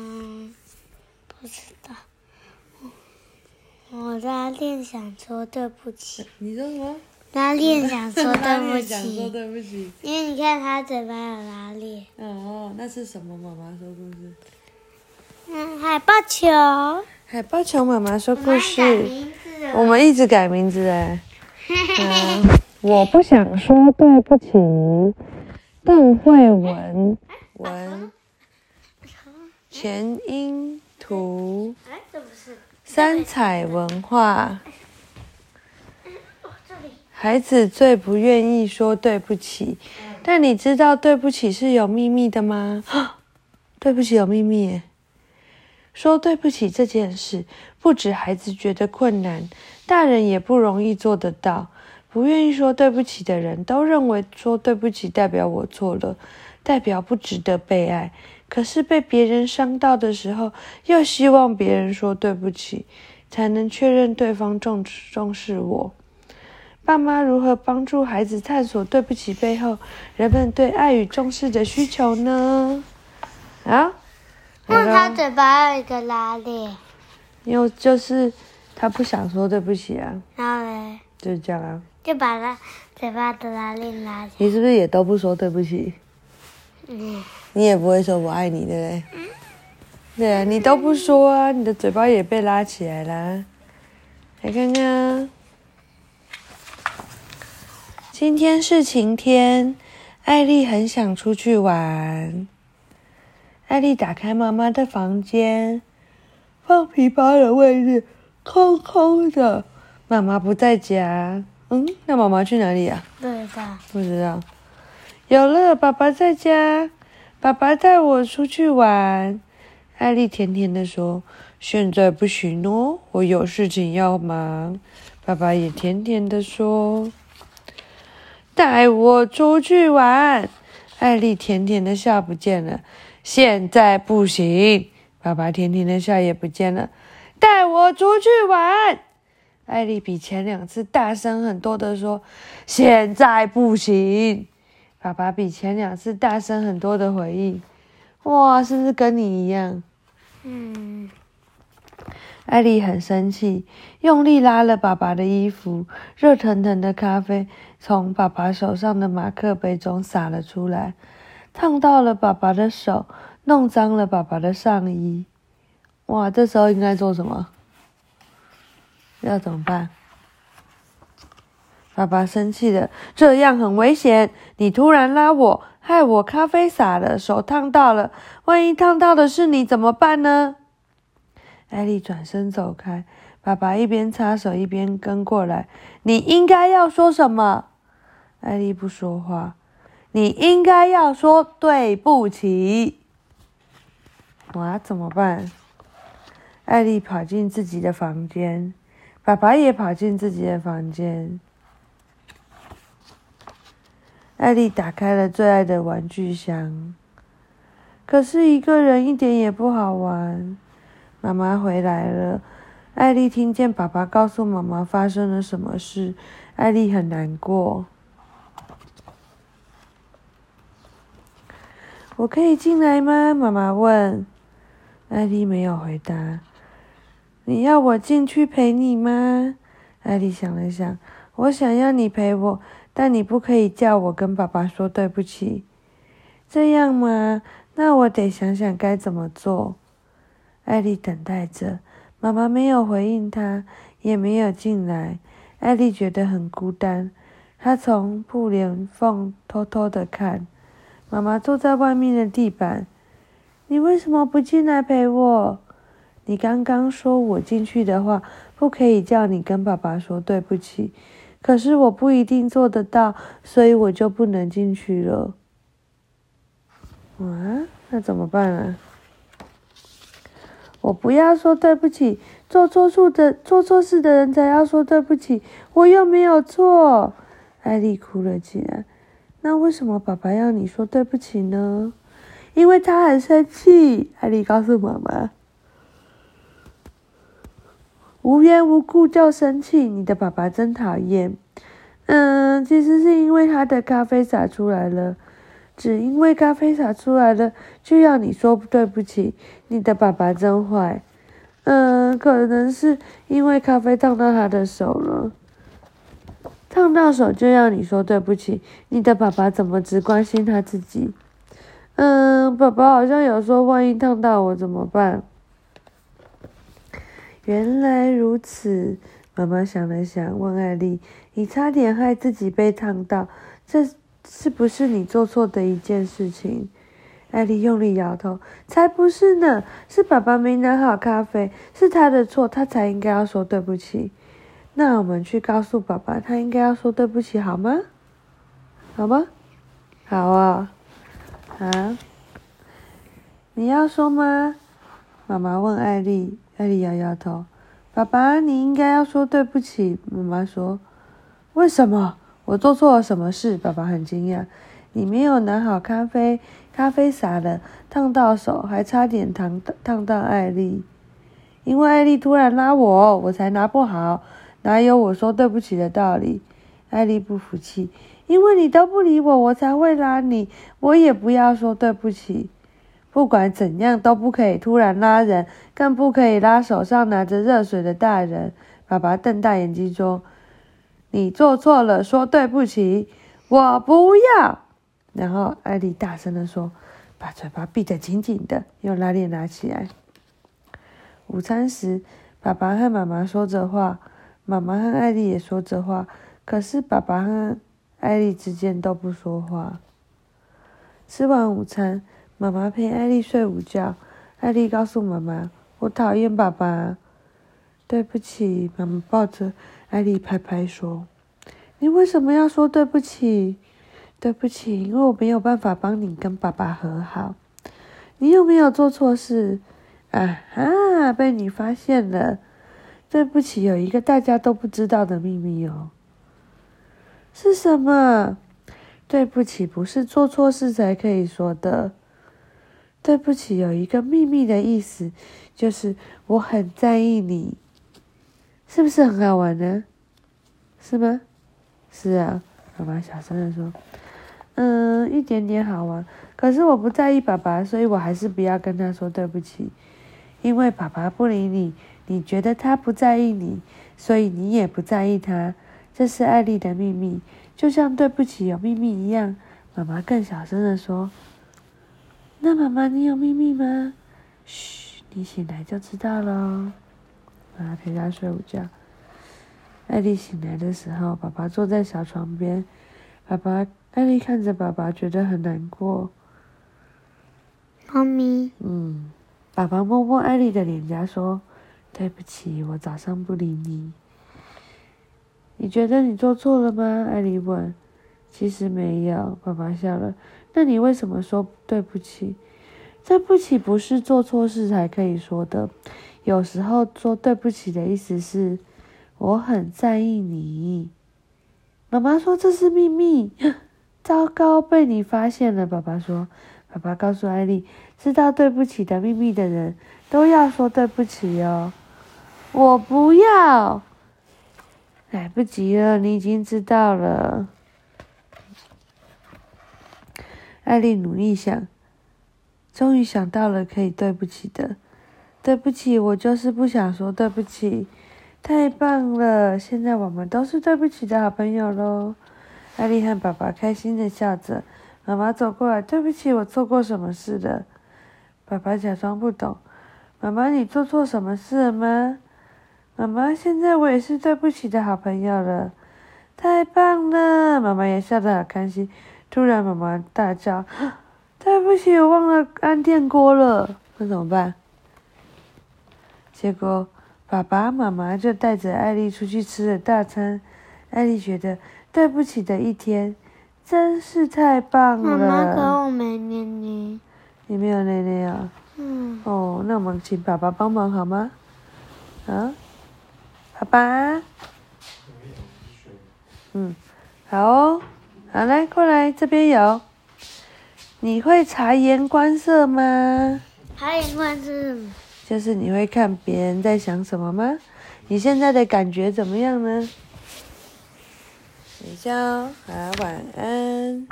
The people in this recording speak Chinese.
嗯，不知道。我我拉链想说对不起，你说什么？拉链想说 对不想说起，对不起。因为你看他嘴巴有拉链。哦，那是什么？妈妈说故事。嗯，海豹球。海豹球妈妈说故事。我们一直改名字哎。嗯，我不想说对不起。邓慧文文，前因图。三彩文化。孩子最不愿意说对不起，但你知道对不起是有秘密的吗？对不起有秘密耶。说对不起这件事，不止孩子觉得困难，大人也不容易做得到。不愿意说对不起的人都认为说对不起代表我错了，代表不值得被爱。可是被别人伤到的时候，又希望别人说对不起，才能确认对方重重视我。爸妈如何帮助孩子探索对不起背后人们对爱与重视的需求呢？啊，因为他嘴巴有一个拉链，因为就是他不想说对不起啊，然后嘞就是这样啊。就把他嘴巴的拉链拉起你是不是也都不说对不起？嗯，你也不会说我爱你，对不对？对啊，你都不说啊，你的嘴巴也被拉起来啦。来看看啊，今天是晴天，艾丽很想出去玩。艾丽打开妈妈的房间，放皮包的位置空空的，妈妈不在家。嗯，那妈妈去哪里啊？不知道。不知道。有了，爸爸在家，爸爸带我出去玩。艾丽甜甜的说：“现在不行哦，我有事情要忙。”爸爸也甜甜的说：“带我出去玩。”艾丽甜甜的笑不见了。现在不行，爸爸甜甜的笑也不见了。带我出去玩。艾丽比前两次大声很多的说：“现在不行。”爸爸比前两次大声很多的回应：“哇，是不是跟你一样嗯，？”艾丽很生气，用力拉了爸爸的衣服，热腾腾的咖啡从爸爸手上的马克杯中洒了出来，烫到了爸爸的手，弄脏了爸爸的上衣。哇，这时候应该做什么？要怎么办？爸爸生气了，这样很危险。你突然拉我，害我咖啡洒了，手烫到了。万一烫到的是你怎么办呢？艾丽转身走开，爸爸一边擦手一边跟过来。你应该要说什么？艾丽不说话。你应该要说对不起。我，怎么办？艾丽跑进自己的房间，爸爸也跑进自己的房间。艾丽打开了最爱的玩具箱，可是一个人一点也不好玩。妈妈回来了，艾丽听见爸爸告诉妈妈发生了什么事，艾丽很难过。我可以进来吗？妈妈问。艾丽没有回答。你要我进去陪你吗？艾丽想了想，我想要你陪我，但你不可以叫我跟爸爸说对不起。这样吗？那我得想想该怎么做。艾丽等待着，妈妈没有回应她，也没有进来。艾丽觉得很孤单，她从布帘缝偷偷的看。妈妈坐在外面的地板。你为什么不进来陪我？你刚刚说我进去的话，不可以叫你跟爸爸说对不起。可是我不一定做得到，所以我就不能进去了。啊，那怎么办啊？我不要说对不起，做错事的做错事的人才要说对不起，我又没有错。艾丽哭了起来。那为什么爸爸要你说对不起呢？因为他很生气。艾丽告诉妈妈。无缘无故就生气，你的爸爸真讨厌。嗯，其实是因为他的咖啡洒出来了。只因为咖啡洒出来了，就要你说对不起。你的爸爸真坏。嗯，可能是因为咖啡烫到他的手了，烫到手就要你说对不起。你的爸爸怎么只关心他自己？嗯，爸爸好像有说，万一烫到我怎么办？原来如此，妈妈想了想，问艾丽：“你差点害自己被烫到，这？”是不是你做错的一件事情？艾莉用力摇头，才不是呢！是爸爸没拿好咖啡，是他的错，他才应该要说对不起。那我们去告诉爸爸，他应该要说对不起，好吗？好吗？好啊！啊？你要说吗？妈妈问艾莉，艾莉摇摇头。爸爸，你应该要说对不起。妈妈说，为什么？我做错了什么事？爸爸很惊讶。你没有拿好咖啡，咖啡洒了，烫到手，还差点烫烫到艾丽。因为艾丽突然拉我，我才拿不好。哪有我说对不起的道理？艾丽不服气。因为你都不理我，我才会拉你。我也不要说对不起。不管怎样都不可以突然拉人，更不可以拉手上拿着热水的大人。爸爸瞪大眼睛说。你做错了，说对不起，我不要。然后艾莉大声的说：“把嘴巴闭得紧紧的，用拉链拉起来。”午餐时，爸爸和妈妈说着话，妈妈和艾莉也说着话，可是爸爸和艾莉之间都不说话。吃完午餐，妈妈陪艾丽睡午觉。艾丽告诉妈妈：“我讨厌爸爸。”对不起，妈妈抱着。艾丽拍拍说：“你为什么要说对不起？对不起，因为我没有办法帮你跟爸爸和好。你有没有做错事？啊哈，被你发现了。对不起，有一个大家都不知道的秘密哦。是什么？对不起，不是做错事才可以说的。对不起，有一个秘密的意思，就是我很在意你。”是不是很好玩呢？是吗？是啊，妈妈小声的说：“嗯，一点点好玩。可是我不在意爸爸，所以我还是不要跟他说对不起。因为爸爸不理你，你觉得他不在意你，所以你也不在意他。这是艾丽的秘密，就像对不起有秘密一样。”妈妈更小声的说：“那妈妈，你有秘密吗？嘘，你醒来就知道了。”啊，陪他睡午觉。艾丽醒来的时候，爸爸坐在小床边。爸爸，艾丽看着爸爸，觉得很难过。妈咪。嗯，爸爸摸摸艾丽的脸颊，说：“对不起，我早上不理你。”你觉得你做错了吗？艾丽问。其实没有，爸爸笑了。那你为什么说对不起？对不起不是做错事才可以说的。有时候说对不起的意思是，我很在意你。妈妈说这是秘密，糟糕，被你发现了。爸爸说，爸爸告诉艾丽，知道对不起的秘密的人都要说对不起哦。我不要，来不及了，你已经知道了。艾丽努力想，终于想到了可以对不起的。对不起，我就是不想说对不起。太棒了，现在我们都是对不起的好朋友喽。艾丽和爸爸开心的笑着。妈妈走过来，对不起，我做过什么事了？爸爸假装不懂。妈妈，你做错什么事了吗？妈妈，现在我也是对不起的好朋友了。太棒了，妈妈也笑得好开心。突然，妈妈大叫：“ 对不起，我忘了按电锅了。”那怎么办？结果，爸爸妈妈就带着艾丽出去吃了大餐。艾丽觉得对不起的一天真是太棒了。妈妈，可我没捏捏。你没有捏捏啊？嗯。哦，那我们请爸爸帮忙好吗？啊，爸爸。嗯，好哦，好来，过来这边有。你会察言观色吗？察言观色？就是你会看别人在想什么吗？你现在的感觉怎么样呢？睡觉，好，晚安。